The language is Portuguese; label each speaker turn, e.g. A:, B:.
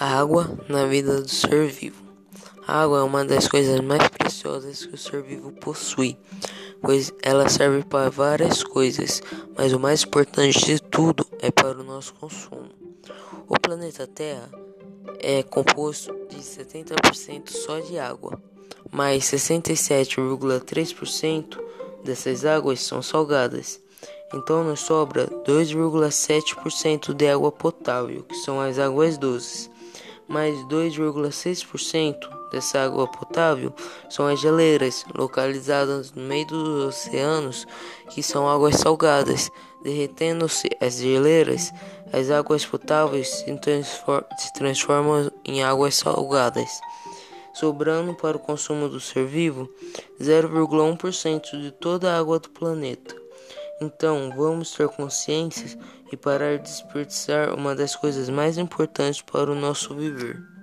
A: A água na vida do ser vivo. A água é uma das coisas mais preciosas que o ser vivo possui, pois ela serve para várias coisas, mas o mais importante de tudo é para o nosso consumo. O planeta Terra é composto de 70% só de água, mas 67,3% dessas águas são salgadas. Então nos sobra 2,7% de água potável, que são as águas doces mais 2,6% dessa água potável são as geleiras, localizadas no meio dos oceanos, que são águas salgadas. Derretendo-se as geleiras, as águas potáveis se, se transformam em águas salgadas, sobrando para o consumo do ser vivo 0,1% de toda a água do planeta. Então, vamos ter consciência e parar de desperdiçar uma das coisas mais importantes para o nosso viver.